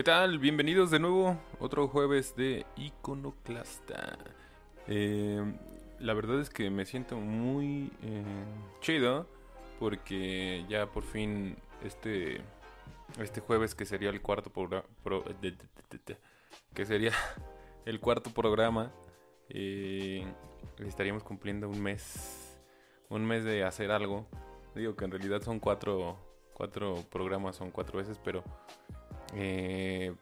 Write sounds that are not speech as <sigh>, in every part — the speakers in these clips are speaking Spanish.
¿Qué tal? Bienvenidos de nuevo. Otro jueves de Iconoclasta. Eh, la verdad es que me siento muy eh, chido porque ya por fin este este jueves que sería el cuarto programa que sería <laughs> el cuarto programa eh, estaríamos cumpliendo un mes un mes de hacer algo digo que en realidad son cuatro cuatro programas son cuatro veces pero eh,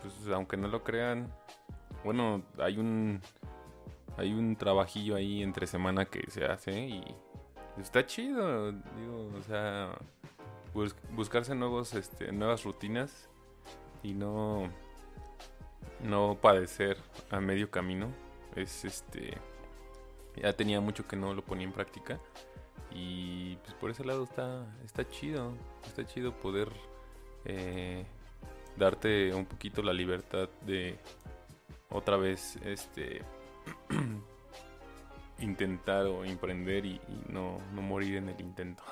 pues aunque no lo crean, bueno, hay un hay un trabajillo ahí entre semana que se hace y está chido, digo, o sea, buscarse nuevos este nuevas rutinas y no no padecer a medio camino. Es este ya tenía mucho que no lo ponía en práctica y pues por ese lado está está chido, está chido poder eh, darte un poquito la libertad de otra vez este <clears throat> intentar o emprender y, no, morir en el intento.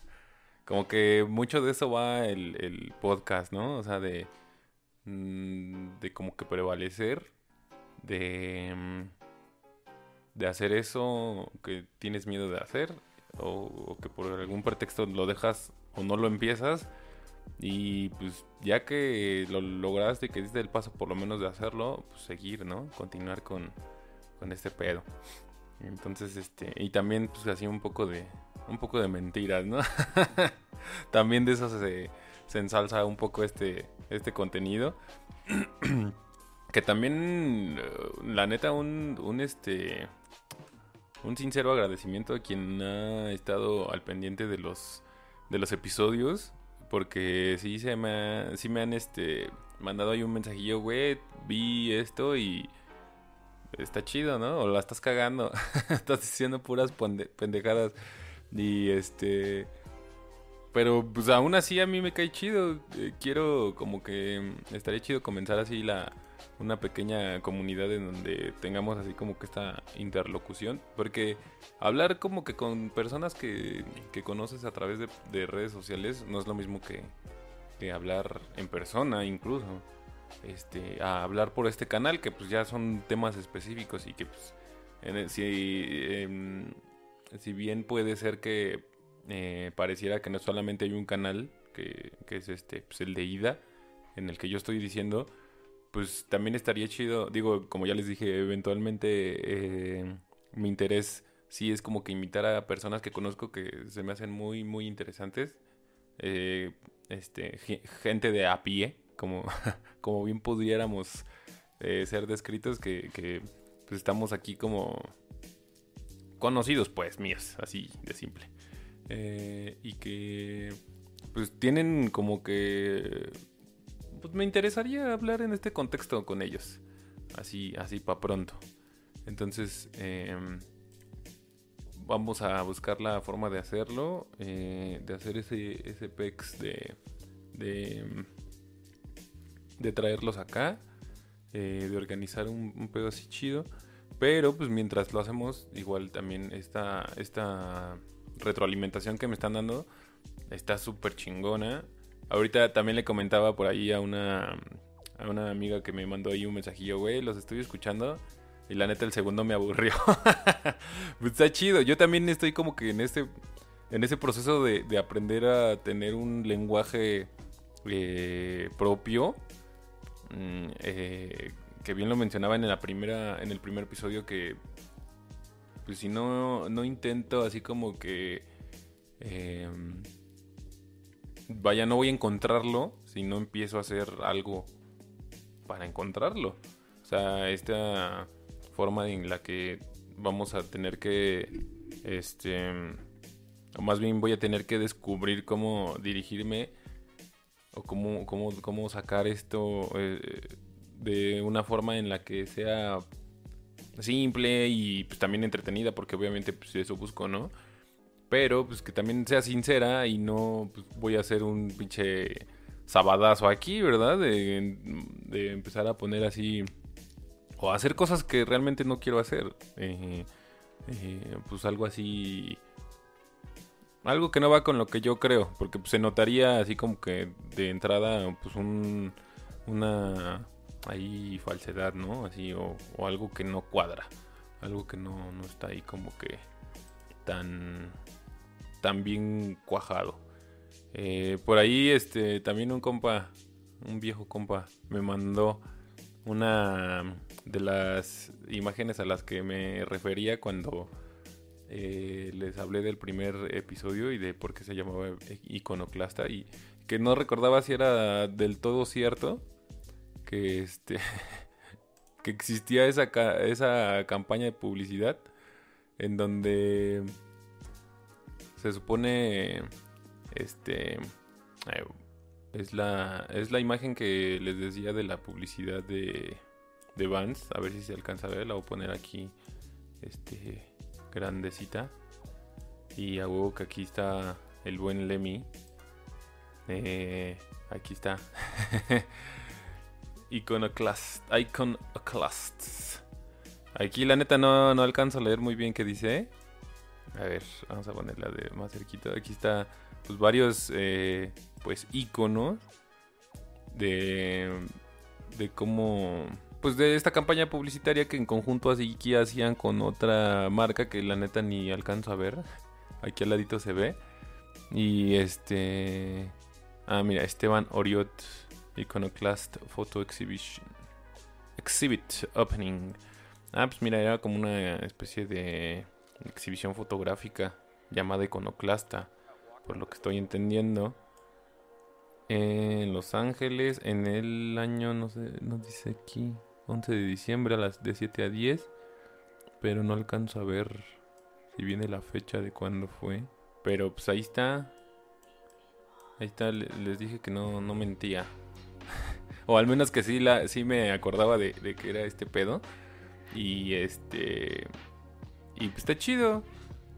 <laughs> Como que mucho de eso va el, podcast, ¿no? O sea, de, mm, de como que prevalecer, de, mm, de hacer eso que tienes miedo de hacer, o que por algún pretexto lo dejas o no lo empiezas y pues ya que lo lograste y que diste el paso por lo menos de hacerlo, pues seguir, ¿no? Continuar con, con este pedo. Entonces, este, y también pues así un poco de, un poco de mentiras, ¿no? <laughs> también de eso se, se ensalza un poco este, este contenido. <clears throat> que también, la neta, un, un este, un sincero agradecimiento a quien ha estado al pendiente de los, de los episodios porque sí se me, sí me han este, mandado ahí un mensajillo, güey, vi esto y está chido, ¿no? O la estás cagando, <laughs> estás diciendo puras pendejadas. Y este... Pero pues aún así a mí me cae chido. Eh, quiero como que estaría chido comenzar así la, una pequeña comunidad en donde tengamos así como que esta interlocución. Porque hablar como que con personas que, que conoces a través de, redes sociales no es lo mismo que, que hablar en persona incluso. Este, a hablar por este canal que pues ya son temas específicos y que pues en si, em, si bien puede ser que eh, pareciera que no solamente hay un canal que, que es este pues el de ida en el que yo estoy diciendo pues también estaría chido, digo, como ya les dije, eventualmente eh, mi interés sí es como que invitar a personas que conozco que se me hacen muy, muy interesantes. Eh, este, gente de a pie, como, <laughs> como bien pudiéramos eh, ser descritos, que, que pues estamos aquí como conocidos, pues, míos, así de simple. Y que pues tienen como que pues me interesaría hablar en este contexto con ellos. Así, así para pronto. Entonces, em, vamos a buscar la forma de hacerlo. Eh, de hacer ese, ese PEX de, de, de traerlos acá. Eh, de organizar un, un pedo así chido. Pero pues mientras lo hacemos, igual también esta, esta retroalimentación que me están dando está súper chingona. Ahorita también le comentaba por ahí a una, a una amiga que me mandó ahí un mensajillo, güey, los estoy escuchando. Y la neta el segundo me aburrió. <laughs> pues está chido. Yo también estoy como que en este en ese proceso de, aprender a tener un lenguaje eh, propio. Mm, eh, que bien lo mencionaba en la primera. en el primer episodio que. Pues si no, no intento así como que. Eh, vaya, no voy a encontrarlo si no empiezo a hacer algo para encontrarlo. O sea, esta forma en la que vamos a tener que, este, o más bien voy a tener que descubrir cómo dirigirme o cómo, cómo, cómo sacar esto eh, de una forma en la que sea simple y pues, también entretenida, porque obviamente pues, eso busco, ¿no? Pero pues que también sea sincera y no pues, voy a hacer un pinche sabadazo aquí, ¿verdad? De, empezar a poner así o hacer cosas que realmente no quiero hacer. Eh, eh, pues algo así. Algo que no va con lo que yo creo. Porque pues, se notaría así como que de entrada, pues un, una ahí falsedad, ¿no? Así, o, algo que no cuadra, algo que no, no está ahí como que tan, tan bien cuajado. Eh, por ahí, este, también un compa, un viejo compa, me mandó una de las imágenes a las que me refería cuando eh, les hablé del primer episodio y de por qué se llamaba iconoclasta y que no recordaba si era del todo cierto que este <laughs> que existía esa, esa campaña de publicidad en donde se supone este es la es la imagen que les decía de la publicidad de de Vans, a ver si se alcanza a ver, la voy a poner aquí este grandecita y a que aquí está el buen Lemmy. Eh, aquí está. <laughs> Iconoclast. Iconoclast. Aquí la neta no, no alcanzo a leer muy bien qué dice. A ver, vamos a ponerla de más cerquita. Aquí está pues varios eh, pues iconos de de cómo pues de esta campaña publicitaria que en conjunto así que hacían con otra marca que la neta ni alcanzo a ver. Aquí al ladito se ve. Y este Ah, mira, Esteban Oriot Iconoclast Photo Exhibition. Exhibit Opening. Ah, pues mira, era como una especie de exhibición fotográfica llamada Iconoclasta, por lo que estoy entendiendo. En Los Ángeles, en el año, no sé, no dice aquí, 11 de diciembre a las de 7 a 10. Pero no alcanzo a ver si viene la fecha de cuándo fue. Pero pues ahí está. Ahí está, les dije que no, no mentía. O al menos que sí, la, sí me acordaba de, que era este pedo. Y este. Y pues está chido.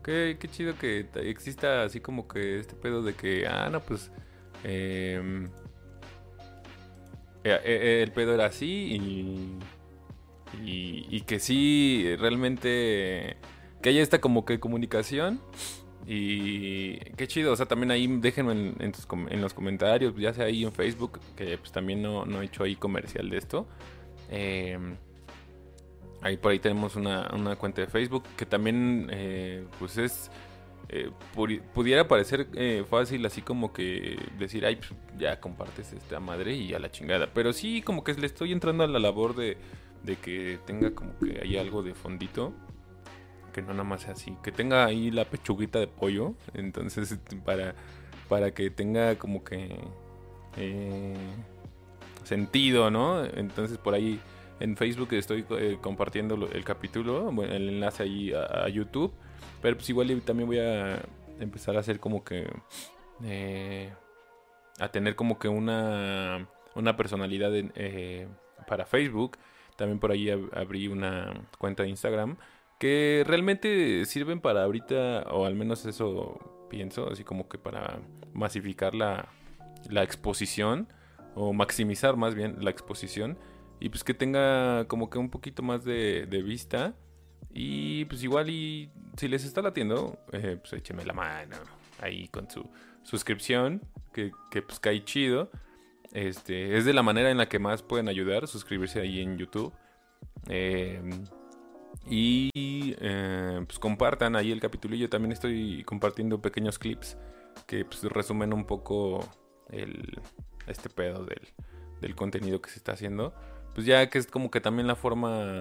Qué, qué chido que exista así como que este pedo de que, ah, no, pues. Em, eh, eh, el pedo era así y, y, y que sí, realmente. Que haya esta como que comunicación y qué chido, o sea, también ahí déjenme en, los comentarios, ya sea ahí en Facebook, que pues también no, he hecho ahí comercial de esto. Em, ahí por ahí tenemos una, cuenta de Facebook que también eh, pues es... Eh, pudiera parecer eh, fácil así como que decir, ay, pues, ya compartes esta madre y a la chingada. Pero sí, como que le estoy entrando a la labor de, de que tenga como que hay algo de fondito que no nada más sea así, que tenga ahí la pechuguita de pollo, entonces para, para que tenga como que eh, sentido, ¿no? Entonces por ahí en Facebook estoy eh, compartiendo el capítulo, el enlace ahí a, YouTube, pero pues igual también voy a empezar a hacer como que... Eh, a tener como que una, una personalidad para Facebook. También por ahí abrí una cuenta de Instagram que realmente sirven para ahorita, o al menos eso pienso, así como que para masificar la, la exposición, o maximizar más bien la exposición, y pues que tenga como que un poquito más de, vista, y pues igual y si les está latiendo, eh, pues écheme la mano ahí con su suscripción, que, que pues cae chido. Este, es de la manera en la que más pueden ayudar, suscribirse ahí en YouTube. Eh, y eh, pues compartan ahí el capítulo. Yo también estoy compartiendo pequeños clips que pues, resumen un poco el, este pedo del, del contenido que se está haciendo. Pues ya que es como que también la forma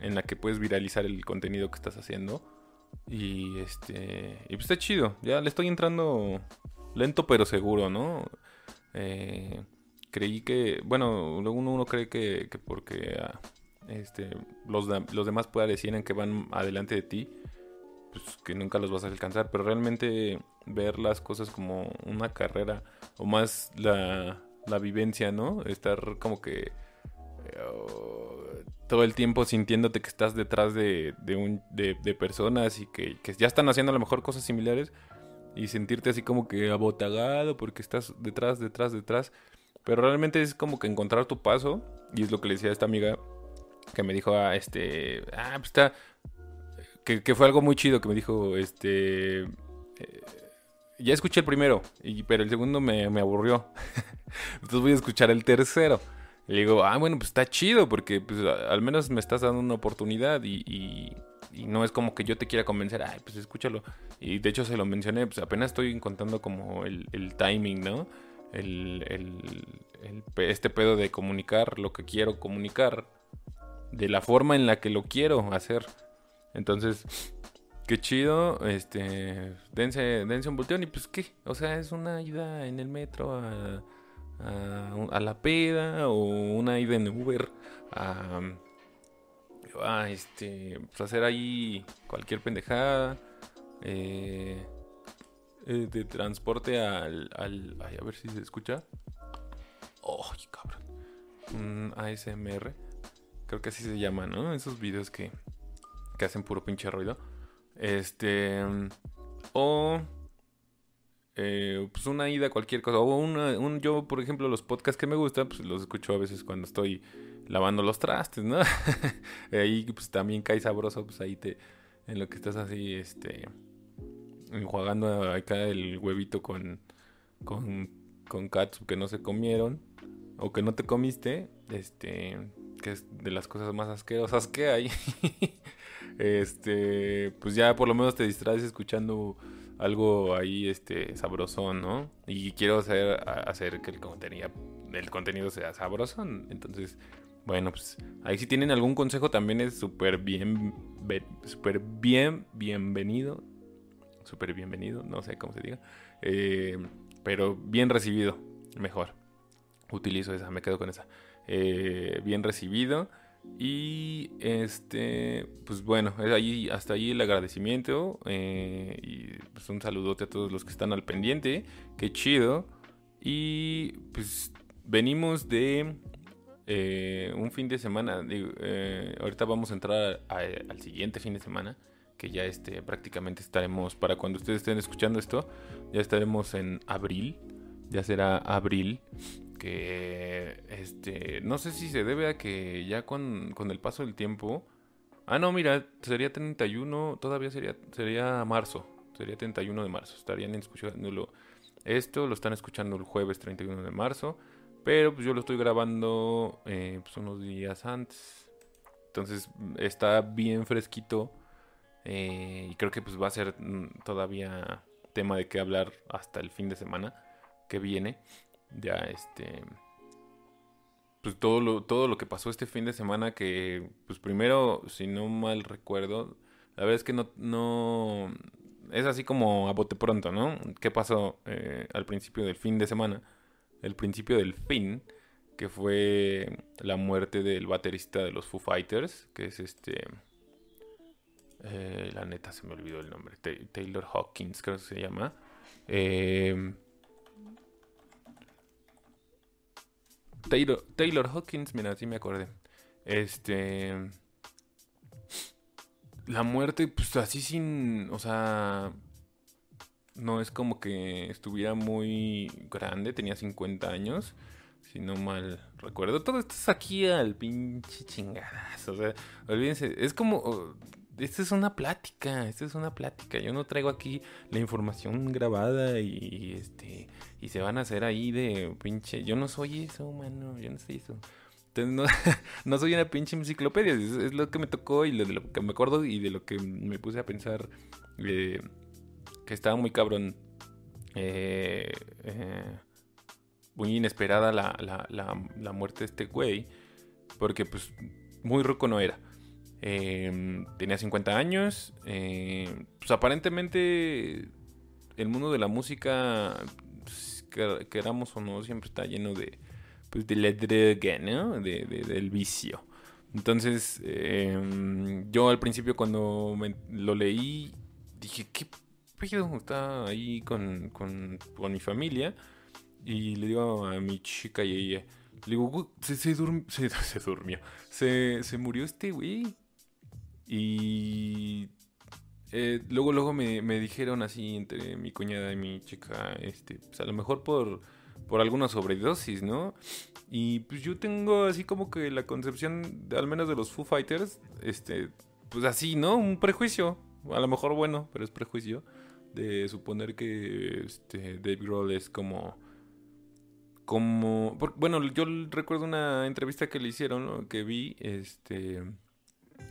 en la que puedes viralizar el contenido que estás haciendo. Y este. Y pues está chido. Ya le estoy entrando lento pero seguro, ¿no? Eh, creí que. Bueno, uno, uno cree que, que porque. Ah, este, los, los demás decir que van adelante de ti, pues que nunca los vas a alcanzar, pero realmente ver las cosas como una carrera o más la, la vivencia, ¿no? Estar como que eh, todo el tiempo sintiéndote que estás detrás de, de, un, de, personas y que, que, ya están haciendo a lo mejor cosas similares y sentirte así como que abotagado porque estás detrás, detrás, detrás. Pero realmente es como que encontrar tu paso y es lo que le decía a esta amiga que me dijo, ah, este, ah, pues está, que, fue algo muy chido que me dijo, este, eh, ya escuché el primero, y, pero el segundo me, aburrió. <laughs> Entonces voy a escuchar el tercero. Y le digo, ah, bueno, pues está chido, porque pues, al menos me estás dando una oportunidad y, no es como que yo te quiera convencer, ay, pues escúchalo. Y de hecho se lo mencioné, pues apenas estoy encontrando como el, timing, ¿no? El, este pedo de comunicar lo que quiero comunicar de la forma en la que lo quiero hacer. Entonces, qué chido, este, dense, dense un volteón y pues qué, o sea, es una ida en el metro a, a, la peda o una ida en Uber a, este, pues hacer ahí cualquier pendejada. Eh, eh, de transporte al, ay, a ver si se escucha. ¡Ay, cabrón! Un ASMR. Creo que así se llama, ¿no? Esos videos que, que hacen puro pinche ruido. Este. O. Eh, pues una ida, cualquier cosa. O una, un, yo, por ejemplo, los podcasts que me gustan, pues los escucho a veces cuando estoy lavando los trastes, ¿no? <laughs> ahí pues también cae sabroso, pues ahí te. En lo que estás así, este. Enjuagando acá el huevito con. Con. Con que no se comieron. O que no te comiste. Este. Que es de las cosas más asquerosas que hay. <laughs> este, pues ya por lo menos te distraes escuchando algo ahí este sabrosón, ¿no? Y quiero hacer, hacer que el contenido, el contenido sea sabrosón. Entonces, bueno, pues ahí si tienen algún consejo también es súper bien, súper bien, bienvenido. Súper bienvenido, no sé cómo se diga. Eh, pero bien recibido, mejor. Utilizo esa, me quedo con esa. Eh, bien recibido. Y este, pues bueno, ahí, hasta ahí el agradecimiento. Eh, y pues un saludote a todos los que están al pendiente. Qué chido. Y pues venimos de eh, un fin de semana. Ahorita vamos a entrar al siguiente fin de semana. Que ya este, prácticamente estaremos, para cuando ustedes estén escuchando esto, ya estaremos en abril. Ya será abril que este no sé si se debe a que ya con, el paso del tiempo ah no mira sería 31 todavía sería sería marzo sería 31 de marzo estarían escuchándolo. Esto lo están escuchando el jueves 31 de marzo pero pues yo lo estoy grabando eh, pues unos días antes. Entonces está bien fresquito eh, y creo que pues va a ser mm, todavía tema de qué hablar hasta el fin de semana que viene ya este pues todo lo, todo lo que pasó este fin de semana que pues primero si no mal recuerdo la verdad es que no, no es así como a bote pronto no qué pasó eh, al principio del fin de semana el principio del fin que fue la muerte del baterista de los Foo Fighters que es este eh, la neta se me olvidó el nombre Taylor Hawkins creo que se llama. Eh, Taylor, Taylor Hawkins, mira, sí me acordé. Este. La muerte, pues así sin. O sea. No es como que estuviera muy grande, tenía 50 años. Si no mal recuerdo. Todo esto es aquí al pinche chingadas. O sea, olvídense. Es como esta es una plática, esta es una plática. Yo no traigo aquí la información grabada y, este y se van a hacer ahí de pinche. Yo no soy eso, mano, yo no soy eso. Entonces no, <laughs> soy una pinche enciclopedia, es, lo que me tocó y de lo que me acuerdo y de lo que me puse a pensar eh, que estaba muy cabrón. Eh, eh, muy inesperada la, la, la, la muerte de este güey, porque pues muy ruco no era. Em, tenía 50 años. Eh, pues aparentemente el mundo de la música, pues, queramos o no, siempre está lleno de, pues, de la droga, ¿no? De, del vicio. Entonces, em, yo al principio cuando lo leí, dije, ¿qué pedo? Está ahí con, con, con mi familia. Y le digo a mi chica y ella, le digo, se, <laughs> se durmió. Se, se murió este güey. Y eh, luego, luego me, dijeron así entre mi cuñada y mi chica, este, pues a lo mejor por, por alguna sobredosis, ¿no? Y pues yo tengo así como que la concepción, al menos de los Foo Fighters, este, pues así, ¿no? Un prejuicio, a lo mejor bueno, pero es prejuicio, de suponer que este, Dave Grohl es como como bueno yo recuerdo una entrevista que le hicieron que vi este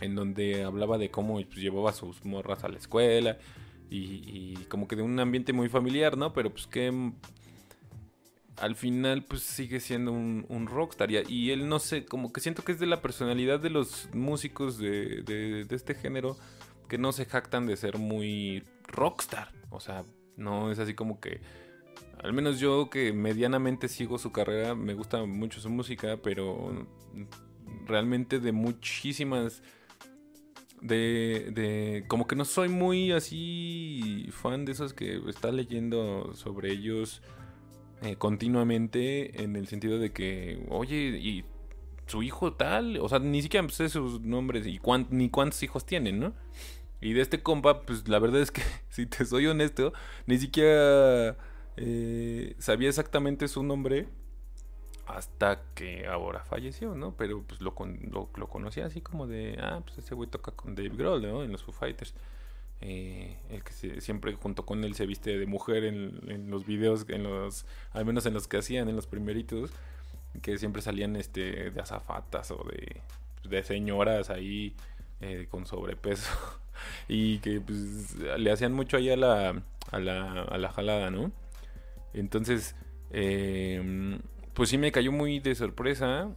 en donde hablaba de cómo pues, llevaba sus morras a la escuela y, como que de un ambiente muy familiar no pero pues que mm, al final pues sigue siendo un, rockstar. Y, él no sé como que siento que es de la personalidad de los músicos de, de este género que no se jactan de ser muy rockstar. O sea no es así como que al menos yo que medianamente sigo su carrera, me gusta mucho su música, pero realmente de muchísimas... De, de, como que no soy muy así fan de esos que está leyendo sobre ellos eh, continuamente en el sentido de que oye y su hijo tal o sea ni siquiera sé sus nombres y ni cuántos hijos tienen no y de este compa pues la verdad es que <laughs> si te soy honesto ni siquiera eh, sabía exactamente su nombre hasta que ahora falleció, ¿no? Pero pues lo, lo, conocía así como de, ah, pues ese güey toca con Dave Grohl, ¿no? En los Foo Fighters. Eh, el que siempre junto con él se viste de mujer en, los videos, en los, al menos en los que hacían, en los primeritos, que siempre salían este de azafatas o de, de señoras ahí eh, con sobrepeso <laughs> y que pues le hacían mucho ahí a la, a la, a la jalada, ¿no? Entonces, em, pues sí me cayó muy de sorpresa.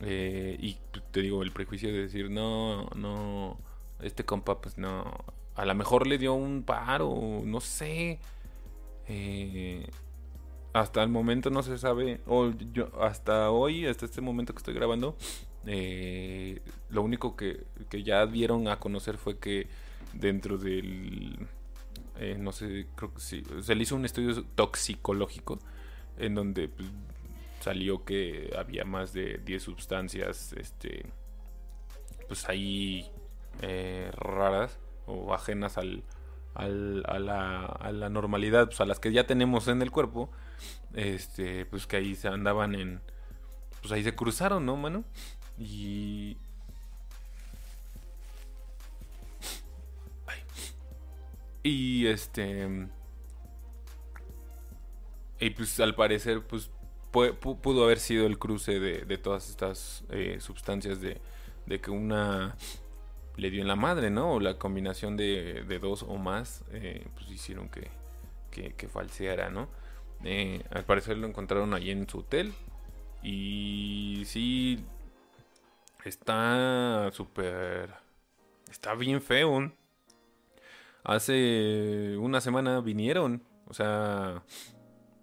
Eh, y te digo, el prejuicio de decir, no, no, este compa, pues no. A lo mejor le dio un paro, no sé. Eh, hasta el momento no se sabe. O yo, hasta hoy, hasta este momento que estoy grabando, eh, lo único que, que ya dieron a conocer fue que dentro del eh, no sé, creo que sí, se le hizo un estudio toxicológico en donde pues, salió que había más de 10 sustancias, este, pues ahí eh, raras o ajenas al, al, a, la, a, la, normalidad, pues a las que ya tenemos en el cuerpo, este, pues que ahí se andaban en, pues ahí se cruzaron, ¿no, mano? Y Y este. Y pues al parecer, pues pudo haber sido el cruce de, todas estas eh, sustancias de, que una le dio en la madre, ¿no? O la combinación de, dos o más, eh, pues hicieron que, que, falseara, ¿no? Eh, al parecer lo encontraron ahí en su hotel. Y sí, está súper... Está bien feo. Hace una semana vinieron. O sea,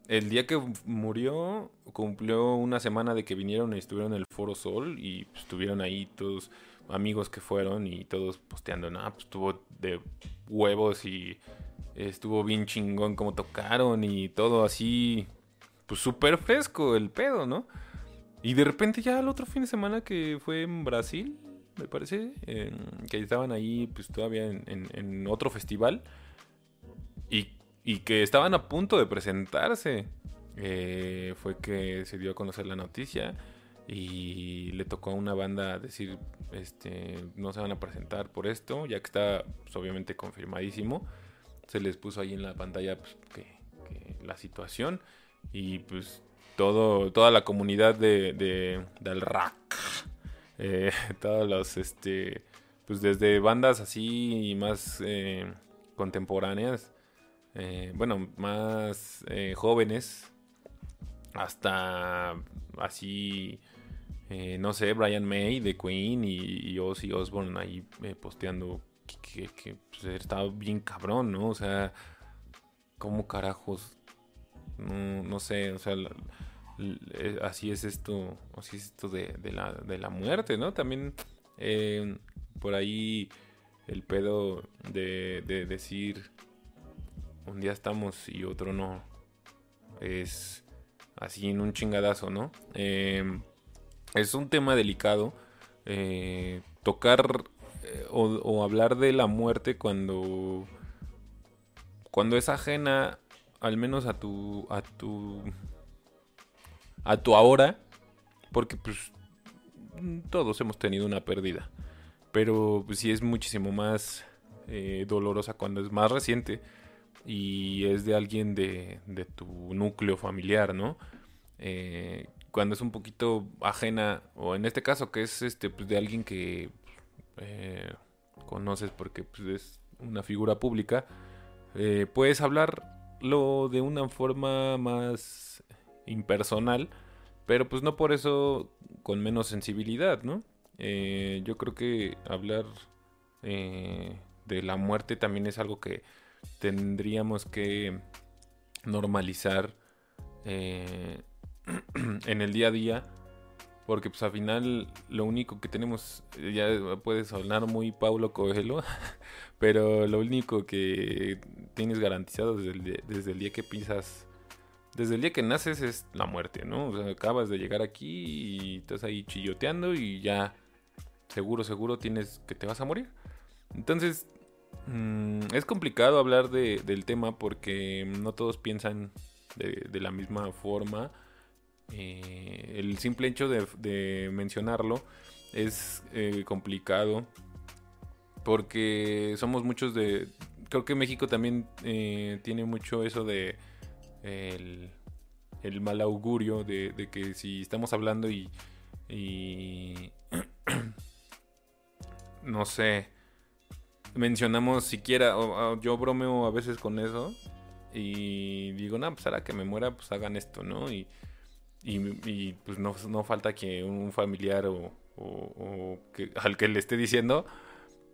el día que murió cumplió una semana de que vinieron y estuvieron en el Foro Sol y pues, estuvieron ahí todos amigos que fueron y todos posteando, nada, pues estuvo de huevos y estuvo bien chingón como tocaron y todo así, pues súper fresco el pedo, ¿no? Y de repente ya el otro fin de semana que fue en Brasil, me parece, que estaban ahí pues todavía en, otro festival y, que estaban a punto de presentarse. Eh, fue que se dio a conocer la noticia y le tocó a una banda decir, este, no se van a presentar por esto, ya que está pues, obviamente confirmadísimo. Se les puso ahí en la pantalla pues, que, la situación y pues todo, toda la comunidad de, de, del rock <laughs> eh, todos los, este, pues desde bandas así más eh, contemporáneas, eh, bueno, más eh, jóvenes, hasta así, no sé, Brian May de Queen y, Ozzy Osbourne ahí posteando que, pues, estaba bien cabrón, ¿no? O sea, ¿cómo carajos? No, no sé, o sea... Eh, así es esto, así es esto de, la, de la, muerte, ¿no? También eh, por ahí el pedo de, decir un día estamos y otro no es así en un chingadazo, ¿no? Eh, es un tema delicado tocar o, o hablar de la muerte cuando cuando es ajena al menos a tu a tu a tu ahora, porque pues todos hemos tenido una pérdida, pero pues, sí es muchísimo más eh, dolorosa cuando es más reciente, y es de alguien de, de tu núcleo familiar, ¿no? Eh, cuando es un poquito ajena, o en este caso que es este, pues, de alguien que eh, conoces porque pues, es una figura pública, eh, puedes hablarlo de una forma más impersonal, pero pues no por eso con menos sensibilidad, ¿no? Yo creo que hablar de la muerte también es algo que tendríamos que normalizar <clears throat> en el día a día. Porque pues al final lo único que tenemos, ya puede sonar muy Paulo Coelho, <laughs> pero lo único que tienes garantizado desde el, desde el día que pisas, desde el día que naces es la muerte, ¿no? Acabas de llegar aquí y estás ahí chilloteando y ya seguro, seguro tienes que te vas a morir. Entonces, mm, es complicado hablar de, del tema porque no todos piensan de, de la misma forma. Eh, el simple hecho de, mencionarlo es eh, complicado porque somos muchos de... Creo que México también eh, tiene mucho eso de el, mal augurio de, que si estamos hablando y, y <clears throat> no sé, mencionamos siquiera, yo bromeo a veces con eso y digo, no, pues ahora que me muera, pues hagan esto, ¿no? Y, y, pues no, falta que un familiar o, que, al que le esté diciendo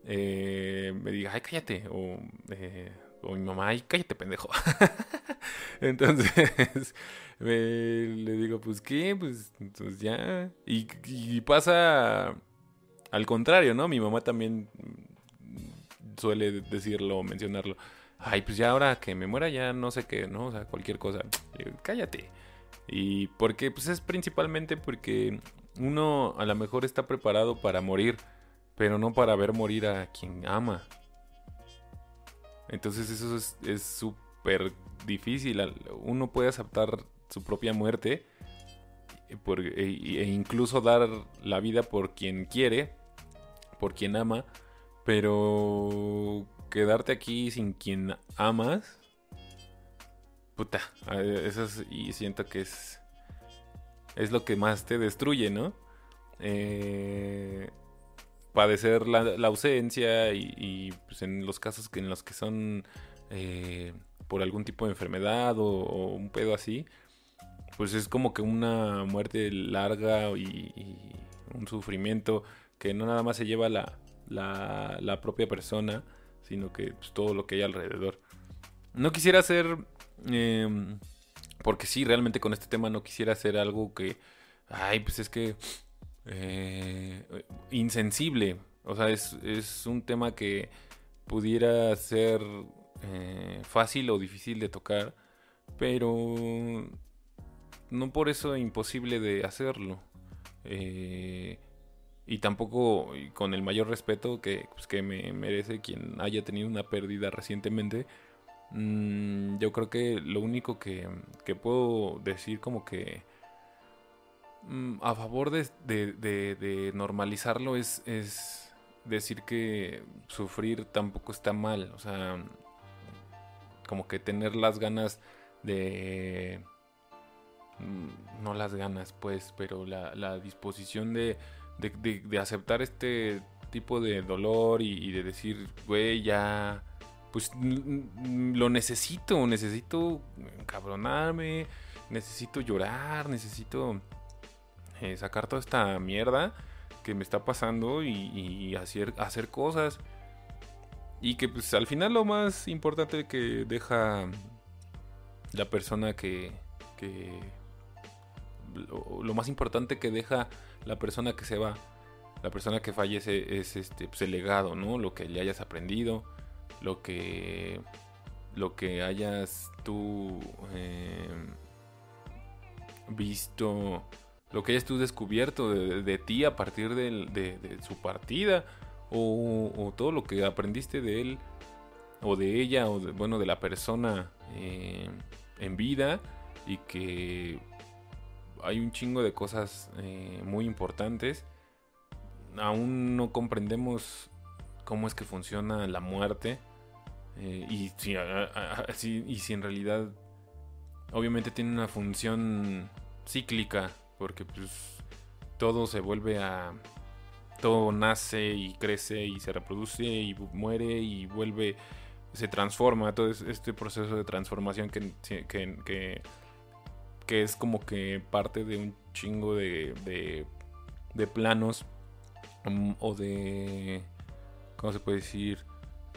eh, me diga, ay, cállate. O, eh, o mi mamá, ay, cállate, pendejo. <laughs> Entonces <laughs> le digo, pues qué, pues, pues ya. Y, pasa al contrario, ¿no? Mi mamá también suele decirlo, mencionarlo. Ay, pues ya ahora que me muera ya no sé qué, ¿no? O sea, cualquier cosa. <tsk> cállate. Y porque, pues es principalmente porque uno a lo mejor está preparado para morir, pero no para ver morir a quien ama. Entonces eso es súper difícil. Uno puede aceptar su propia muerte e, e, incluso dar la vida por quien quiere, por quien ama, pero quedarte aquí sin quien amas puta, eso y siento que es, es lo que más te destruye, ¿no? Eh, padecer la, ausencia y, pues en los casos que en los que son eh, por algún tipo de enfermedad o, un pedo así, pues es como que una muerte larga y, un sufrimiento que no nada más se lleva la, la, propia persona, sino que pues, todo lo que hay alrededor. No quisiera ser Em, porque sí, realmente con este tema no quisiera hacer algo que, ay, pues es que eh, insensible. O sea, es, un tema que pudiera ser eh, fácil o difícil de tocar, pero no por eso imposible de hacerlo. Eh, y tampoco con el mayor respeto que, pues, que me merece quien haya tenido una pérdida recientemente Mm, yo creo que lo único que, puedo decir como que mm, a favor de, normalizarlo es, es, decir que sufrir tampoco está mal. O sea, como que tener las ganas de... Mm, no las ganas, pues, pero la, disposición de, aceptar este tipo de dolor y, y de decir, güey, ya pues lo necesito, necesito encabronarme, necesito llorar, necesito eh, sacar toda esta mierda que me está pasando y, hacer, hacer cosas. Y que pues al final lo más importante que deja la persona que... que lo, más importante que deja la persona que se va, la persona que fallece es este pues, el legado, ¿no? Lo que le hayas aprendido, lo que lo que hayas tú em, visto, lo que hayas tú descubierto de, ti a partir de, su partida, o, todo lo que aprendiste de él, o de ella, o bueno, de la persona em, en vida, y que hay un chingo de cosas eh, muy importantes. Aún no comprendemos cómo es que funciona la muerte Eh, y, si, y si en realidad, obviamente tiene una función cíclica, porque pues todo se vuelve a... Todo nace y crece y se reproduce y muere y vuelve, se transforma, todo este proceso de transformación que, es como que parte de un chingo de, de, planos mm, o de, ¿cómo se puede decir?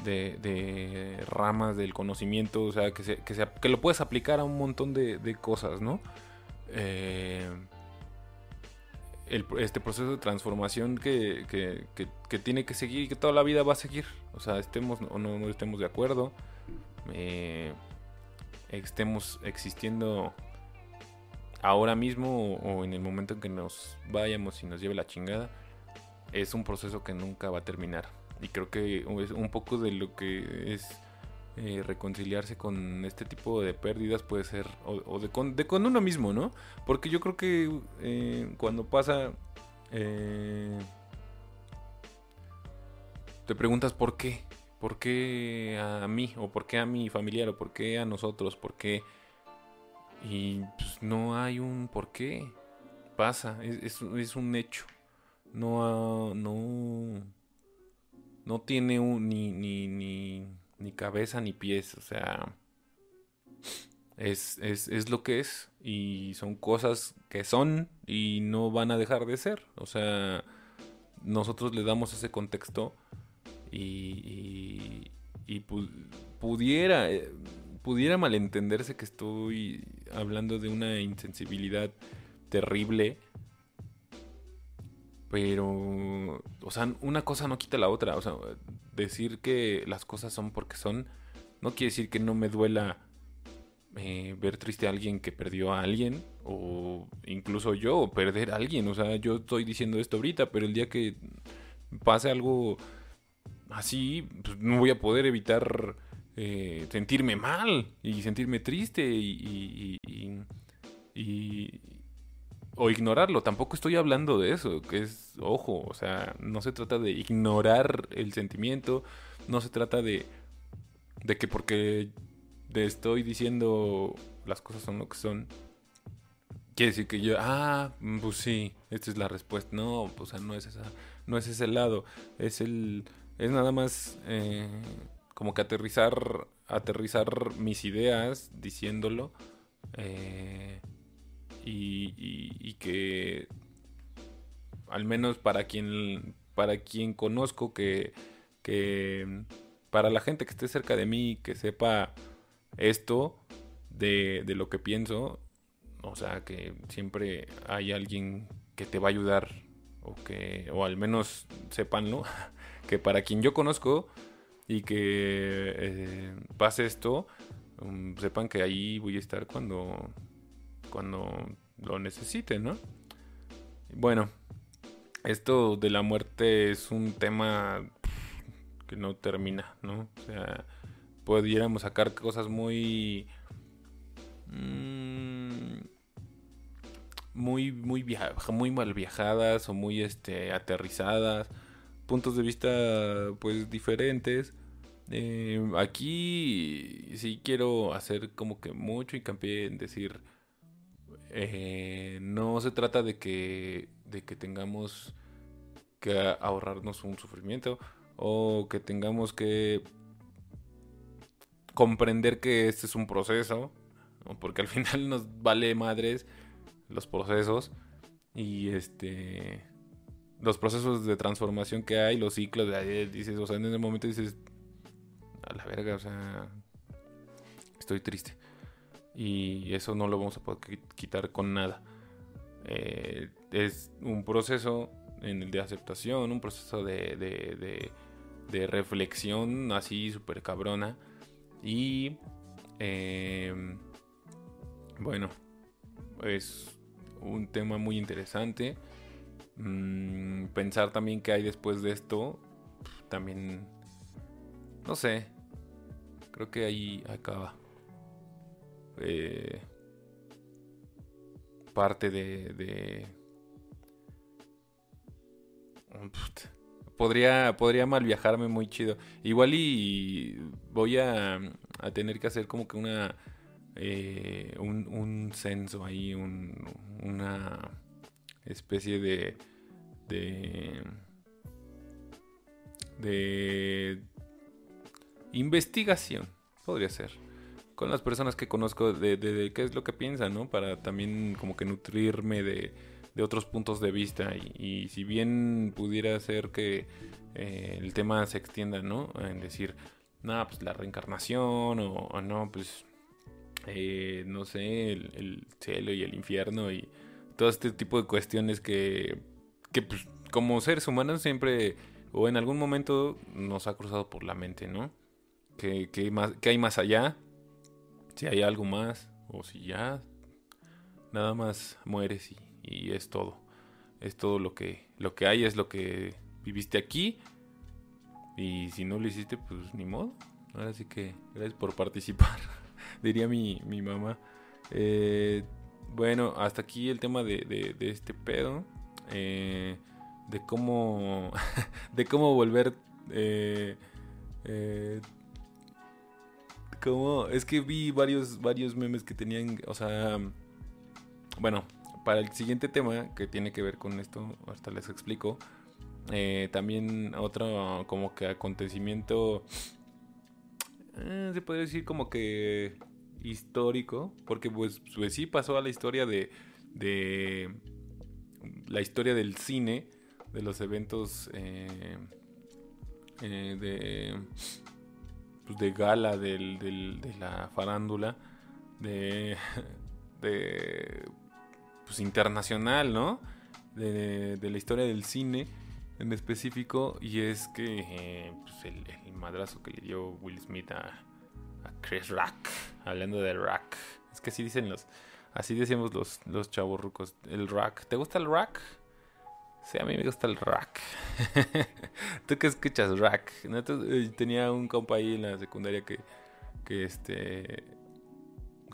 De, de, ramas del conocimiento, o sea, que, se, que, que, lo puedes aplicar a un montón de, de cosas, ¿no? Eh, este proceso de transformación que, tiene que seguir y que toda la vida va a seguir. O sea, estemos o no, estemos de acuerdo, eh, estemos existiendo ahora mismo o, en el momento en que nos vayamos y nos lleve la chingada, es un proceso que nunca va a terminar. Y creo que es un poco de lo que es eh, reconciliarse con este tipo de pérdidas puede ser, o, de, con, de, con, uno mismo, ¿no? Porque yo creo que eh, cuando pasa, eh, te preguntas por qué, por qué a mí, o por qué a mi familiar, o por qué a nosotros, por qué... Y pues no hay un por qué. Pasa, es, es, un hecho. No, no, no tiene ni, ni, ni ni cabeza ni pies, o sea, es, es, lo que es y son cosas que son y no van a dejar de ser, o sea, nosotros le damos ese contexto y, y, pudiera, eh, pudiera malentenderse que estoy hablando de una insensibilidad terrible pero, o sea, una cosa no quita la otra. O sea, decir que las cosas son porque son, no quiere decir que no me duela eh, ver triste a alguien que perdió a alguien. O incluso yo perder a alguien. O sea, yo estoy diciendo esto ahorita, pero el día que pase algo así, pues no voy a poder evitar eh, sentirme mal y sentirme triste y, o ignorarlo. Tampoco estoy hablando de eso, que es, ojo, o sea, no se trata de ignorar el sentimiento, no se trata de, de que porque te estoy diciendo las cosas son lo que son, quiere decir que yo, ah, pues sí, esta es la respuesta. No, pues, o sea, no es esa, no es ese lado, es el, es nada más eh, como que aterrizar, aterrizar mis ideas diciéndolo. Eh, y, que al menos para quien para quien conozco que, que para la gente que esté cerca de mí que sepa esto de, de lo que pienso o sea que siempre hay alguien que te va a ayudar o que o al menos sepanlo <laughs> que para quien yo conozco y que eh, pase esto um, sepan que ahí voy a estar cuando cuando lo necesite, ¿no? Bueno, esto de la muerte es un tema que no termina, ¿no? O sea, pudiéramos sacar cosas muy... Mm, muy, muy, muy mal viajadas o muy este, aterrizadas, puntos de vista pues diferentes. Eh, aquí sí quiero hacer como que mucho hincapié en decir eh, no se trata de que, de que tengamos que ahorrarnos un sufrimiento o que tengamos que comprender que este es un proceso, porque al <laughs> final nos vale madres los procesos y este los procesos de transformación que hay, los ciclos, de, dices, o sea, en ese momento dices, a la verga, o sea, estoy triste y eso no lo vamos a poder quitar con nada. Eh, es un proceso en el de aceptación, un proceso de, de, reflexión así súper cabrona. Y em, bueno, es un tema muy interesante. Mm, pensar también que hay después de esto, también, no sé, creo que ahí acaba. Eh, parte de, de podría, podría mal viajarme muy chido. Igual y voy a, tener que hacer como que una eh, un, un, censo ahí, un, una especie de, de, de investigación, podría ser, con las personas que conozco de, de, qué es lo que piensan, ¿no? Para también como que nutrirme de, de otros puntos de vista y, si bien pudiera ser que eh, el tema se extienda, ¿no? En decir, nada, pues la reencarnación o no, pues eh, no sé, el, cielo y el infierno y todo este tipo de cuestiones que, que pues, como seres humanos siempre o en algún momento nos ha cruzado por la mente, ¿no? Que, más, que hay más allá, si hay algo más o si ya nada más mueres y, y es todo. Es todo lo que, lo que hay, es lo que viviste aquí. Y si no lo hiciste, pues ni modo. Ahora sí que gracias por participar. <laughs> diría mi, mi mamá. Eh, bueno, hasta aquí el tema de, de, este pedo. Eh, de cómo. <laughs> de cómo volver. Eh, eh, como. Es que vi varios, varios memes que tenían. O sea. Bueno, para el siguiente tema que tiene que ver con esto, hasta les explico. también otro como que acontecimiento eh, se puede decir como que histórico, porque pues, pues, sí pasó a la historia de, de la historia del cine, de los eventos eh, eh, de, pues, de gala del, de la farándula, de, <laughs> de pues internacional, ¿no? De, de, la historia del cine en específico, y es que pues el, madrazo que le dio Will Smith a, Chris Rock. Hablando de rock. Es que así dicen los. Así decimos los, los chavos rucos. El rock. ¿Te gusta el rock? Sí, a mí me gusta el rock. <laughs> ¿Tú qué escuchas rock? Eh, tenía un compa ahí en la secundaria que. Que este.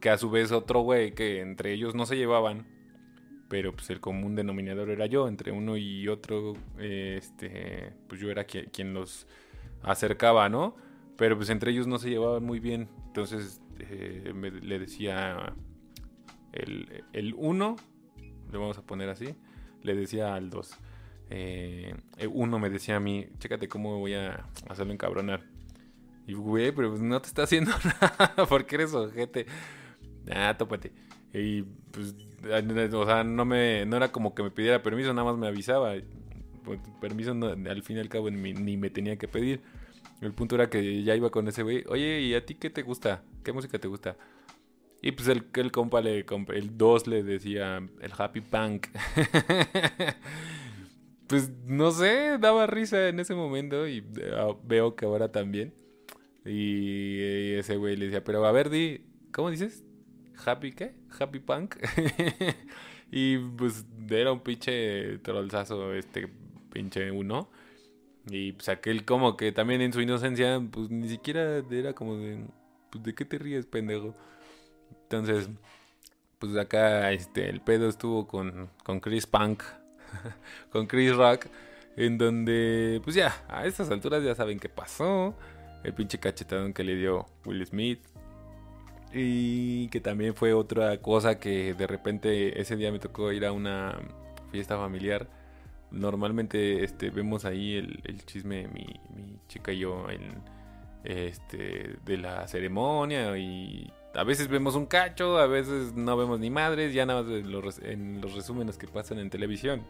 Que a su vez otro güey que entre ellos no se llevaban. Pero pues el común denominador era yo. Entre uno y otro. Este. Pues yo era quien los acercaba, ¿no? Pero pues entre ellos no se llevaban muy bien. Entonces eh, le decía el uno, le vamos a poner así, le decía al dos. Eh, uno me decía a mí, chécate cómo voy a hacerlo encabronar. Y güey, pero pues no te está haciendo <laughs> nada porque eres ojete. Ah, tópate. Y pues, o sea, no me, no era como que me pidiera permiso, nada más me avisaba. Pues, permiso al fin y al cabo ni me tenía que pedir. El punto era que ya iba con ese güey. Oye, ¿y a ti qué te gusta? ¿Qué música te gusta? Y pues el, el compa le el 2 le decía el happy punk. <laughs> pues no sé, daba risa en ese momento y ah, veo que ahora también. Y ese güey le decía, pero a ver, di, ¿cómo dices? ¿Happy qué? ¿Happy punk? <laughs> y pues era un pinche trolzazo este pinche uno. Y pues aquel como que también en su inocencia, pues ni siquiera era como de, pues de qué te ríes, pendejo. Entonces, pues acá este, el pedo estuvo con, con Chris Punk, <laughs> con Chris Rock, en donde, pues ya, a estas alturas ya saben qué pasó. El pinche cachetadón que le dio Will Smith. Y que también fue otra cosa que de repente ese día me tocó ir a una fiesta familiar normalmente este, vemos ahí el, chisme, mi, mi, chica y yo, en, este, de la ceremonia y a veces vemos un cacho, a veces no vemos ni madres, ya nada más en los resúmenes que pasan en televisión.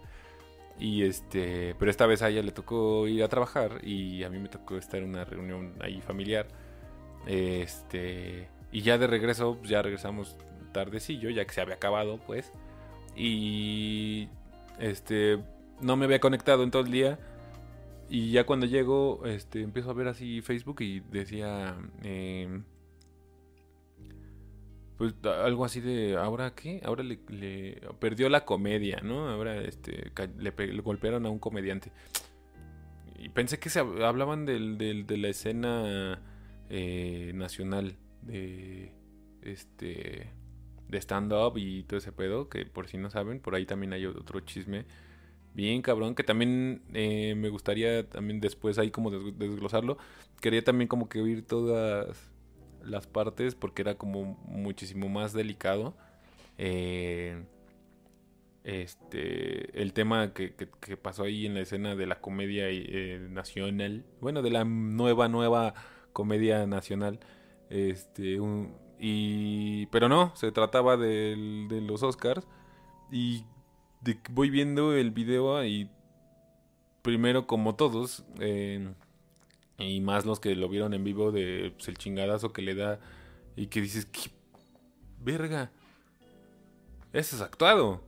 Y este, pero esta vez a ella le tocó ir a trabajar y a mí me tocó estar en una reunión ahí familiar. Este, y ya de regreso, ya regresamos tardecillo, ya que se había acabado, pues. Y este, no me había conectado en todo el día. Y ya cuando llego, este, empiezo a ver así Facebook y decía, em, pues algo así de, ¿ahora qué? Ahora le, perdió la comedia, ¿no? Ahora este, le, golpearon a un comediante. Y pensé que se hablaban del, de la escena eh, nacional de este de stand-up y todo ese pedo, que por si no saben, por ahí también hay otro chisme bien cabrón, que también eh, me gustaría también después ahí como desglosarlo. Quería también como que oír todas las partes porque era como muchísimo más delicado. Eh, este el tema que, que, pasó ahí en la escena de la comedia eh, nacional bueno de la nueva nueva comedia nacional este y pero no se trataba de los Oscars y voy viendo el video y primero como todos eh, y más los que lo vieron en vivo de pues, el chingadazo que le da y que dices, ¿qué verga? Eso es actuado.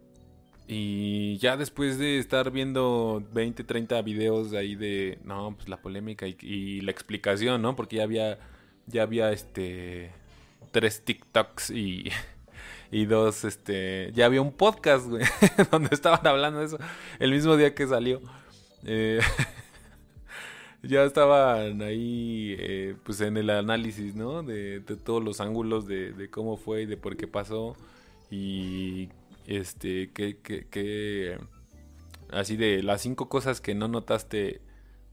Y ya después de estar viendo 20, 30 videos de ahí de, no, pues la polémica y, la explicación, ¿no? Porque ya había, ya había este, tres TikToks y, <laughs> y dos, este, ya había un podcast, güey, <laughs> donde estaban hablando de eso el mismo día que salió. Eh, <laughs> ya estaban ahí, eh, pues en el análisis, ¿no? De, todos los ángulos de, cómo fue y de por qué pasó. Y este, que, así de las cinco cosas que no notaste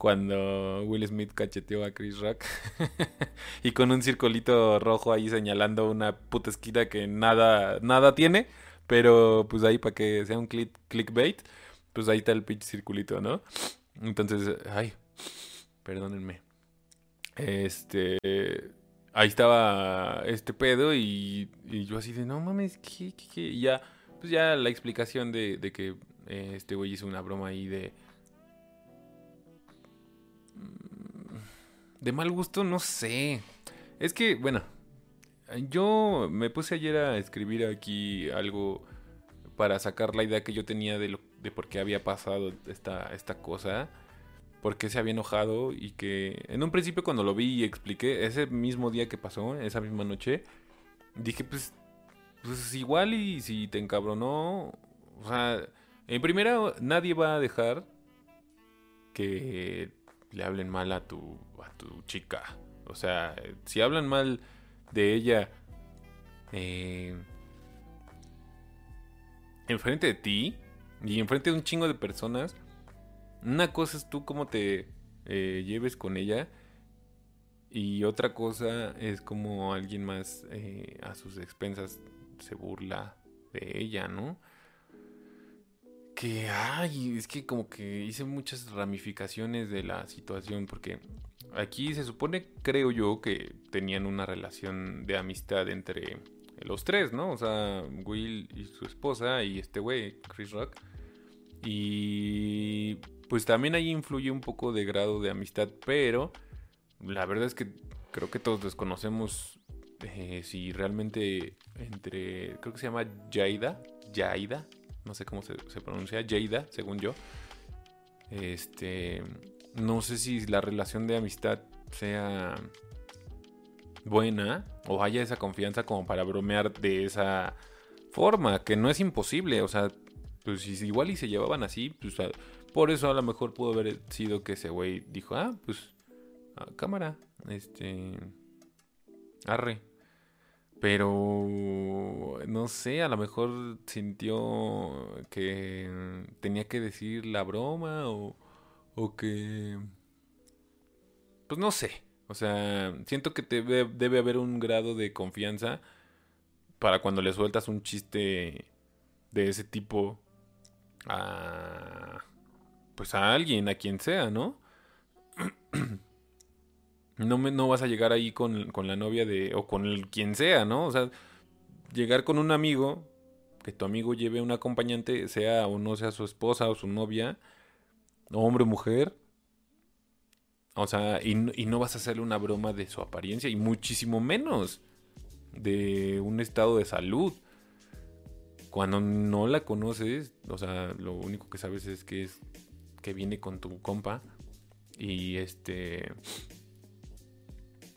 cuando Will Smith cacheteó a Chris Rock. <laughs> y con un circulito rojo ahí señalando una puta esquina que nada, nada tiene. Pero pues ahí para que sea un click, clickbait, pues ahí está el pitch circulito, ¿no? Entonces, ay, perdónenme. Este, ahí estaba este pedo y, yo así de, no mames, ¿qué, qué, qué? Y ya, pues ya la explicación de, de que eh, este güey hizo una broma ahí de... De mal gusto, no sé. Es que, bueno, yo me puse ayer a escribir aquí algo para sacar la idea que yo tenía de, lo, de por qué había pasado esta, esta cosa por qué se había enojado y que en un principio cuando lo vi y expliqué, ese mismo día que pasó, esa misma noche, dije pues, pues igual y si te encabronó, o sea, en primera nadie va a dejar que le hablen mal a tu, a tu chica. O sea, si hablan mal de ella eh, enfrente de ti y enfrente de un chingo de personas, una cosa es tú cómo te eh, lleves con ella y otra cosa es como alguien más eh, a sus expensas se burla de ella, ¿no? Que, ay, es que como que hice muchas ramificaciones de la situación porque aquí se supone, creo yo, que tenían una relación de amistad entre los tres, ¿no? O sea, Will y su esposa y este güey, Chris Rock. Y pues también ahí influye un poco de grado de amistad, pero la verdad es que creo que todos desconocemos eh, si realmente entre, creo que se llama Jaida, Jaida, no sé cómo se, pronuncia, Jaida, según yo. Este, no sé si la relación de amistad sea buena o haya esa confianza como para bromear de esa forma, que no es imposible, o sea, pues igual y se llevaban así, pues por eso a lo mejor pudo haber sido que ese güey dijo, ah, pues, cámara, este, arre. Pero, no sé, a lo mejor sintió que tenía que decir la broma o, o que... Pues no sé. O sea, siento que debe, debe haber un grado de confianza para cuando le sueltas un chiste de ese tipo a pues a alguien, a quien sea, ¿no? <clears throat> no, me, no vas a llegar ahí con, la novia de, o con el quien sea, ¿no? O sea, llegar con un amigo, que tu amigo lleve un acompañante, sea o no sea su esposa o su novia, hombre o mujer. O sea, y, y no vas a hacerle una broma de su apariencia, y muchísimo menos de un estado de salud. Cuando no la conoces, o sea, lo único que sabes es que es que viene con tu compa y este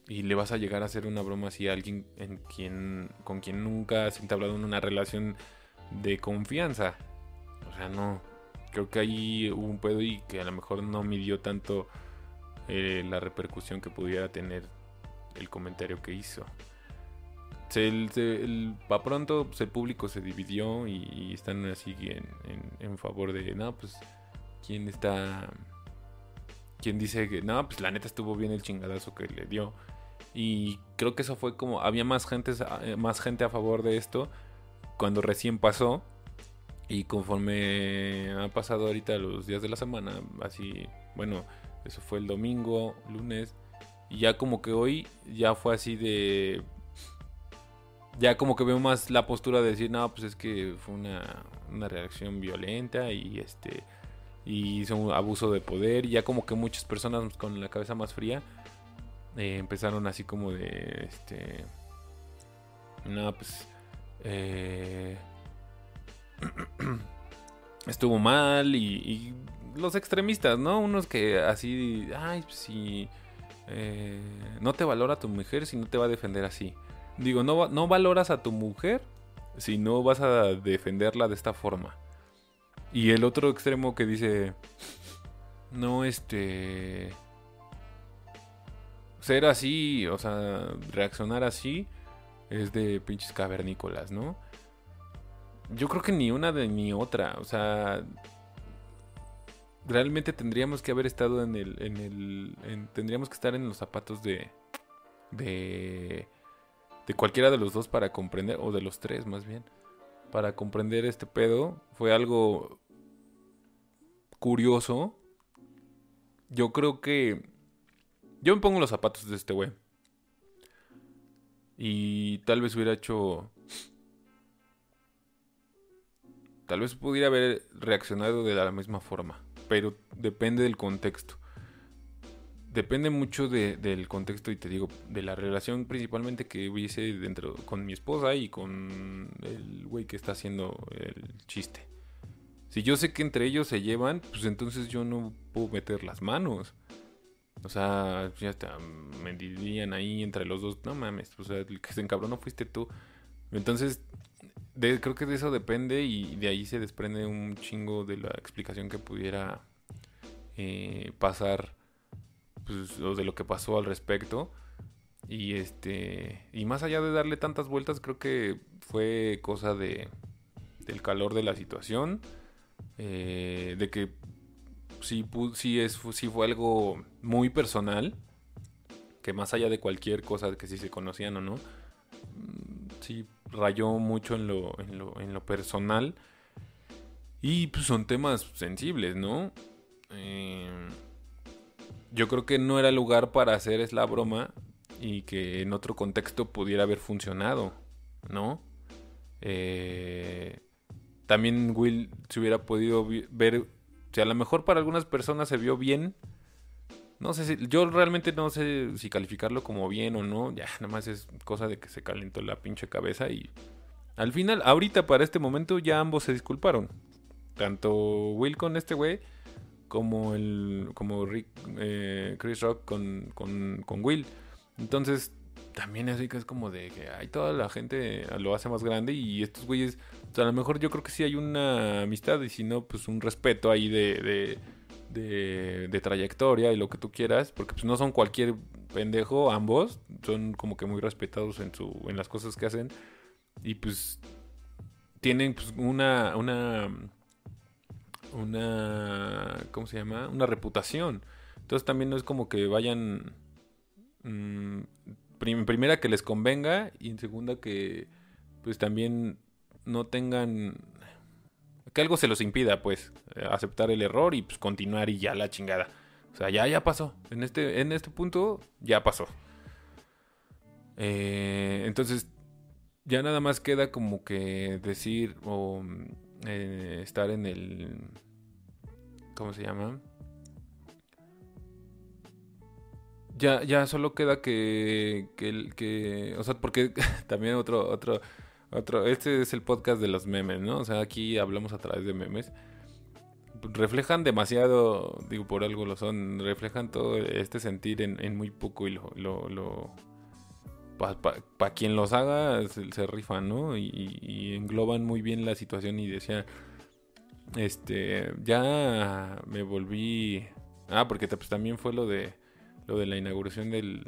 y le vas a llegar a hacer una broma así a alguien en quien con quien nunca has entablado una relación de confianza. O sea, no. Creo que ahí hubo un pedo y que a lo mejor no midió tanto eh, la repercusión que pudiera tener el comentario que hizo. el, el, pa pronto pues, el público se dividió y, están así en, en, en favor de, no, pues quién está quien dice que no, pues la neta estuvo bien el chingadazo que le dio. Y creo que eso fue como había más gente eh, más gente a favor de esto cuando recién pasó y conforme ha pasado ahorita los días de la semana, así, bueno, eso fue el domingo, lunes y ya como que hoy ya fue así de ya como que veo más la postura de decir, no, pues es que fue una, una reacción violenta y este y hizo un abuso de poder. Y ya como que muchas personas con la cabeza más fría eh, empezaron así como de, este, no, pues, eh, <clears throat> estuvo mal y, los extremistas, ¿no? Unos que así, ay, pues si eh, no te valora tu mujer si no te va a defender así. Digo, no, no valoras a tu mujer si no vas a defenderla de esta forma. Y el otro extremo que dice, no, este... Ser así, o sea, reaccionar así, es de pinches cavernícolas, ¿no? Yo creo que ni una de ni otra, o sea... Realmente tendríamos que haber estado en el... En el tendríamos que estar en los zapatos de... De... De cualquiera de los dos para comprender, o de los tres más bien para comprender este pedo. Fue algo curioso. Yo creo que... Yo me pongo los zapatos de este güey. Y tal vez hubiera hecho... Tal vez pudiera haber reaccionado de la misma forma. Pero depende del contexto. Depende mucho del contexto y te digo, de la relación principalmente que hubiese dentro con mi esposa y con el güey que está haciendo el chiste. Si yo sé que entre ellos se llevan, pues entonces yo no puedo meter las manos. O sea, ya está, me dirían ahí entre los dos, no mames, o sea, el que se encabronó fuiste tú. Entonces, creo que de eso depende y de ahí se desprende un chingo de la explicación que pudiera eh, pasar, pues, o de lo que pasó al respecto. Y este, y más allá de darle tantas vueltas, creo que fue cosa de del calor de la situación eh, de que sí, sí, es, sí fue algo muy personal, que más allá de cualquier cosa que si se conocían o no, mm, sí rayó mucho en lo, en lo, en lo personal. Y pues son temas sensibles, ¿no? Eh, yo creo que no era lugar para hacer es la broma y que en otro contexto pudiera haber funcionado, ¿no? Eh, también Will se hubiera podido ver, si a lo mejor para algunas personas se vio bien, no sé si, yo realmente no sé si calificarlo como bien o no, ya nada más es cosa de que se calentó la pinche cabeza y al final, ahorita para este momento ya ambos se disculparon, tanto Will con este güey como el como Rick, eh, Chris Rock con, con, con Will. Entonces, también así que es como de que hay toda la gente lo hace más grande y estos güeyes, a lo mejor yo creo que sí hay una amistad y si no, pues un respeto ahí de, de, de, trayectoria y lo que tú quieras, porque pues no son cualquier pendejo, ambos, son como que muy respetados en, su, en las cosas que hacen y pues tienen pues una, una, una, ¿cómo se llama? Una reputación. Entonces también no es como que vayan... Mm, en primera que les convenga y en segunda que pues también no tengan que algo se los impida pues aceptar el error y pues continuar y ya la chingada. O sea, ya ya pasó. En este en este punto ya pasó. Eh, entonces ya nada más queda como que decir o eh, estar en el ¿cómo se llama? Ya, ya solo queda que, que, que, o sea, porque <laughs> también otro, otro, otro, este es el podcast de los memes, ¿no? O sea, aquí hablamos a través de memes. Reflejan demasiado, digo, por algo lo son, reflejan todo este sentir en, muy poco y lo, lo, lo para quien los haga se, rifan, ¿no? Y, y, engloban muy bien la situación y decía, este, ya me volví, ah, porque pues, también fue lo de lo de la inauguración del,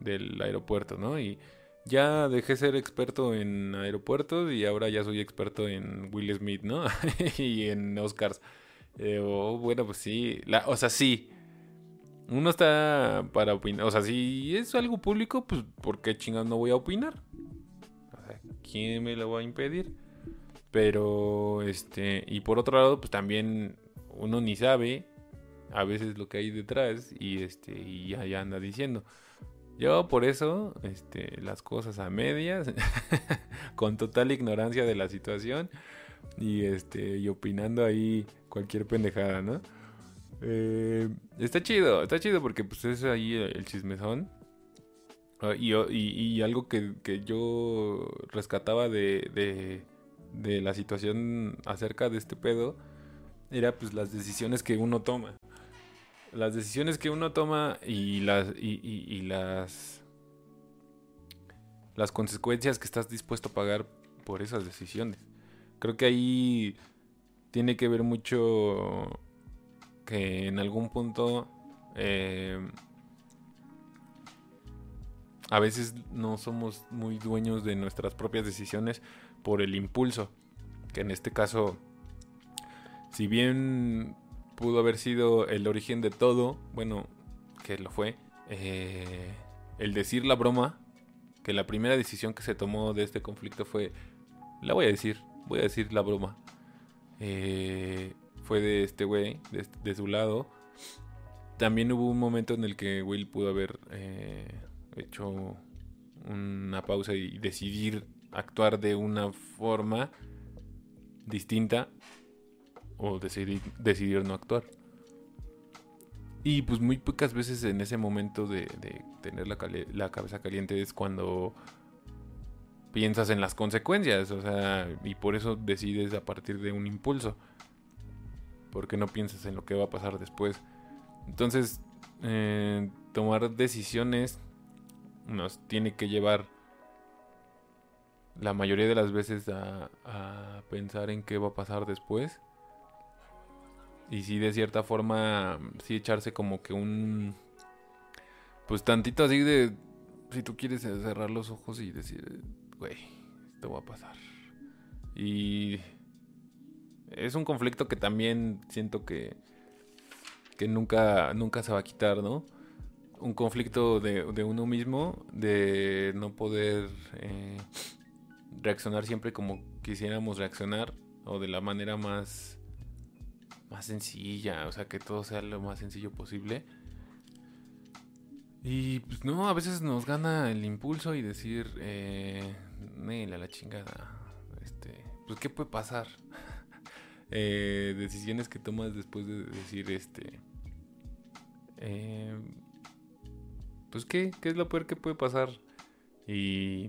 del aeropuerto, ¿no? Y ya dejé ser experto en aeropuertos y ahora ya soy experto en Will Smith, ¿no? <laughs> y en Oscars. Eh, oh, bueno, pues sí. O sea, sí. Uno está para opinar. O sea, si es algo público, pues ¿por qué chingados no voy a opinar? O sea, ¿quién me lo va a impedir? Pero, este, y por otro lado, pues también uno ni sabe a veces lo que hay detrás y este, y ya anda diciendo. Yo por eso, este, las cosas a medias, <laughs> con total ignorancia de la situación y este, y opinando ahí cualquier pendejada, ¿no? Eh, está chido, está chido porque pues es ahí el chismezón. Ah, y, y, algo que, que, yo rescataba de, de, de, la situación acerca de este pedo era pues las decisiones que uno toma. Las decisiones que uno toma y las, y, las, las consecuencias que estás dispuesto a pagar por esas decisiones. Creo que ahí tiene que ver mucho que en algún punto eh, a veces no somos muy dueños de nuestras propias decisiones por el impulso. Que en este caso, si bien pudo haber sido el origen de todo, bueno, que lo fue, eh, el decir la broma, que la primera decisión que se tomó de este conflicto fue, la voy a decir, voy a decir la broma. Eh, fue de este güey, de, su lado. También hubo un momento en el que Will pudo haber eh, hecho una pausa y decidir actuar de una forma distinta o decidir, decidir no actuar. Y pues muy pocas veces en ese momento de, tener la, la, cabeza caliente es cuando piensas en las consecuencias, o sea, y por eso decides a partir de un impulso porque no piensas en lo que va a pasar después. Entonces, eh, tomar decisiones nos tiene que llevar la mayoría de las veces a, pensar en qué va a pasar después. Y si de cierta forma, sí echarse como que un... Pues tantito así de... Si tú quieres cerrar los ojos y decir, güey, esto va a pasar. Y es un conflicto que también siento que, que nunca, nunca se va a quitar, ¿no? Un conflicto de, uno mismo, de no poder eh, reaccionar siempre como quisiéramos reaccionar, o de la manera más, más sencilla, o sea, que todo sea lo más sencillo posible. Y pues no, a veces nos gana el impulso y decir, eh, la chingada, este, pues qué puede pasar. <laughs> Eh, decisiones que tomas después de decir este eh, pues qué qué es lo peor que puede pasar y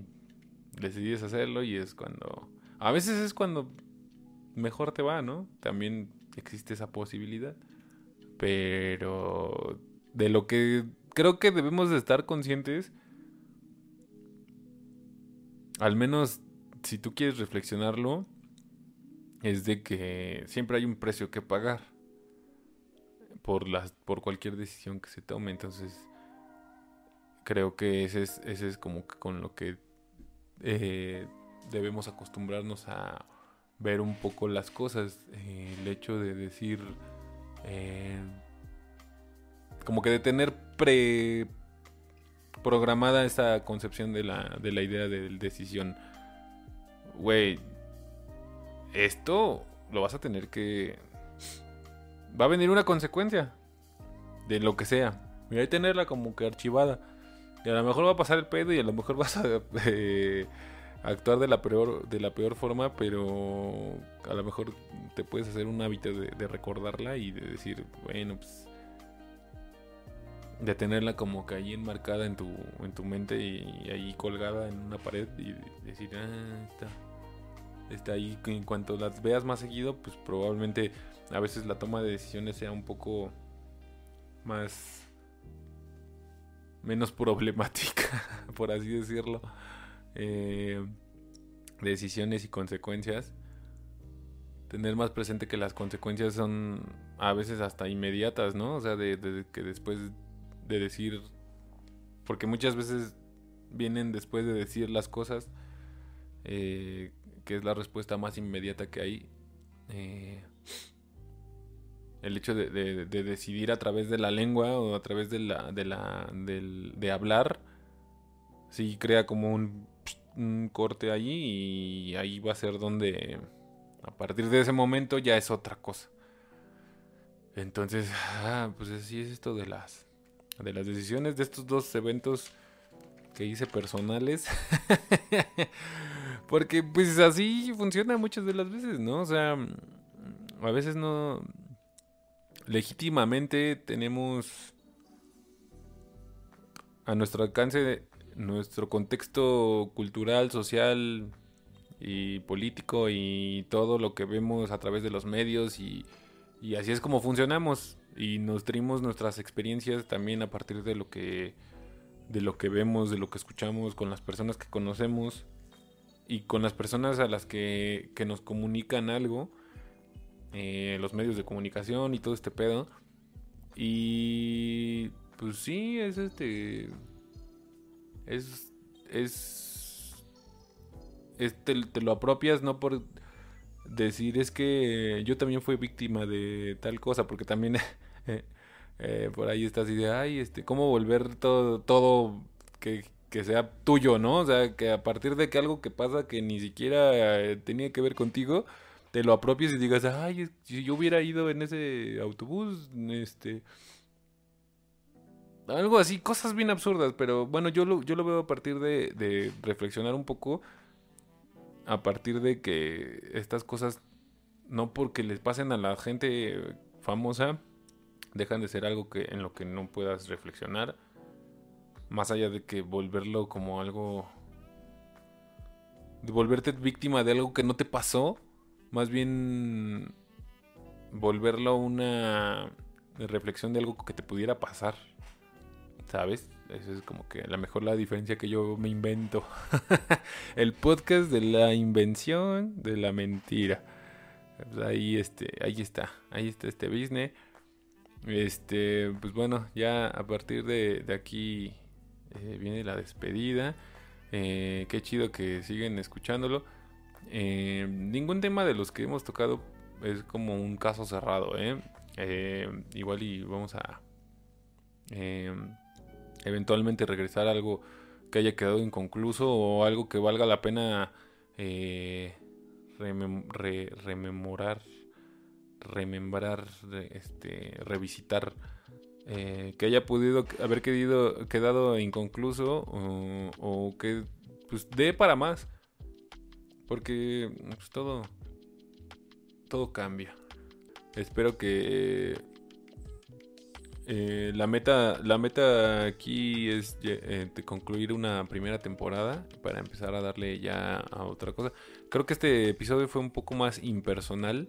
decides hacerlo y es cuando a veces es cuando mejor te va no también existe esa posibilidad pero de lo que creo que debemos de estar conscientes al menos si tú quieres reflexionarlo es de que siempre hay un precio que pagar por, las, por cualquier decisión que se tome. Entonces, creo que ese es, ese es como que con lo que eh, debemos acostumbrarnos a ver un poco las cosas. Eh, el hecho de decir, eh, como que de tener pre programada esa concepción de la, de la idea de decisión. Güey, esto lo vas a tener que... Va a venir una consecuencia de lo que sea. Y hay tenerla como que archivada. Y a lo mejor va a pasar el pedo y a lo mejor vas a <laughs> eh, actuar de la peor de la peor forma, pero a lo mejor te puedes hacer un hábito de, recordarla y de decir, bueno, pues de tenerla como que ahí enmarcada en tu en tu mente y, ahí colgada en una pared y decir, ah, está está ahí en cuanto las veas más seguido, pues probablemente a veces la toma de decisiones sea un poco más menos <laughs> problemática, por así decirlo. Eh, decisiones y consecuencias. Tener más presente que las consecuencias son a veces hasta inmediatas, ¿no? O sea, de, que después de decir, porque muchas veces vienen después de decir las cosas, eh, que es la respuesta más inmediata que hay. Eh, el hecho de, decidir a través de la lengua o a través de la, de la, de hablar, sí crea como un, corte allí y ahí va a ser donde a partir de ese momento ya es otra cosa. Entonces, <laughs> ah, pues así es esto de las de las decisiones de estos dos eventos que hice personales. <laughs> Porque pues así funciona muchas de las veces, ¿no? O sea, a veces no legítimamente tenemos a nuestro alcance nuestro contexto cultural, social y político y todo lo que vemos a través de los medios y, y así es como funcionamos y nutrimos nuestras experiencias también a partir de lo que de lo que vemos, de lo que escuchamos con las personas que conocemos y con las personas a las que, que nos comunican algo eh, los medios de comunicación y todo este pedo. Y pues sí, es este. Es. Es. te, lo apropias no por decir es que yo también fui víctima de tal cosa, porque también <laughs> eh, por ahí estás y de, ay, este, cómo volver todo, todo que, que, sea tuyo, ¿no? O sea, que a partir de que algo que pasa que ni siquiera eh, tenía que ver contigo, te lo apropies y digas, ay, si yo hubiera ido en ese autobús, este... Algo así, cosas bien absurdas, pero bueno, yo lo, yo lo veo a partir de, reflexionar un poco, a partir de que estas cosas, no porque les pasen a la gente famosa, dejan de ser algo que en lo que no puedas reflexionar, más allá de que volverlo como algo... De volverte víctima de algo que no te pasó, más bien volverlo una reflexión de algo que te pudiera pasar. ¿Sabes? Esa es como que a lo mejor la diferencia que yo me invento. <laughs> el podcast de la invención de la mentira. Pues ahí, este, ahí está. Ahí está este business. Este, pues bueno, ya a partir de, aquí eh, viene la despedida. Eh, qué chido que siguen escuchándolo. Eh, ningún tema de los que hemos tocado es como un caso cerrado. Eh, igual y vamos a eventualmente regresar a algo que haya quedado inconcluso o algo que valga la pena rememorar, remembrar, este, revisitar. que haya podido haber quedado, quedado inconcluso o, o que pues dé para más. Porque pues, todo, todo cambia. Espero que eh, la meta, la meta aquí es eh, de concluir una primera temporada para empezar a darle ya a otra cosa. Creo que este episodio fue un poco más impersonal,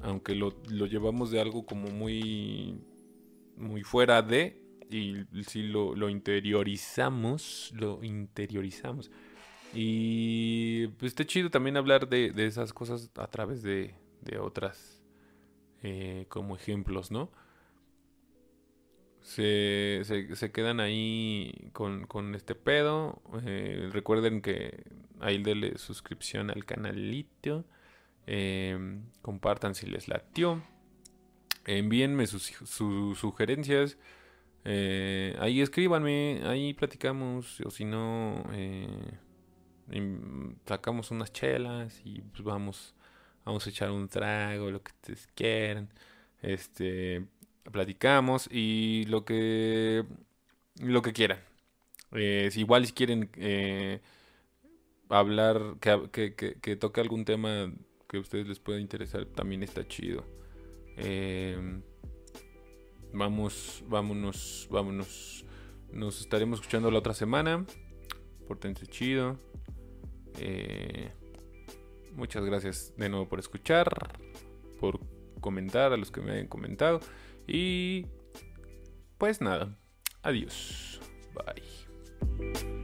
aunque lo, lo llevamos de algo como muy, muy fuera de y si lo, lo interiorizamos, lo interiorizamos. Y pues está chido también hablar de, esas cosas a través de, otras eh, como ejemplos, ¿no? Se, se, quedan ahí con, este pedo. Eh, recuerden que ahí denle suscripción al canalito. Eh, compartan si les latió. Envíenme sus, sus sugerencias. ahí escríbanme, ahí platicamos. O si no, sacamos unas chelas y pues vamos, vamos a echar un trago, lo que ustedes quieran. Este, platicamos y lo que, lo que quieran. Eh, si igual si quieren eh, hablar, que, que, toque algún tema que a ustedes les pueda interesar, también está chido. Em, vamos, vámonos, vámonos. Nos estaremos escuchando la otra semana. Portense chido. Eh, muchas gracias de nuevo por escuchar, por comentar a los que me hayan comentado. Y pues nada, adiós. Bye.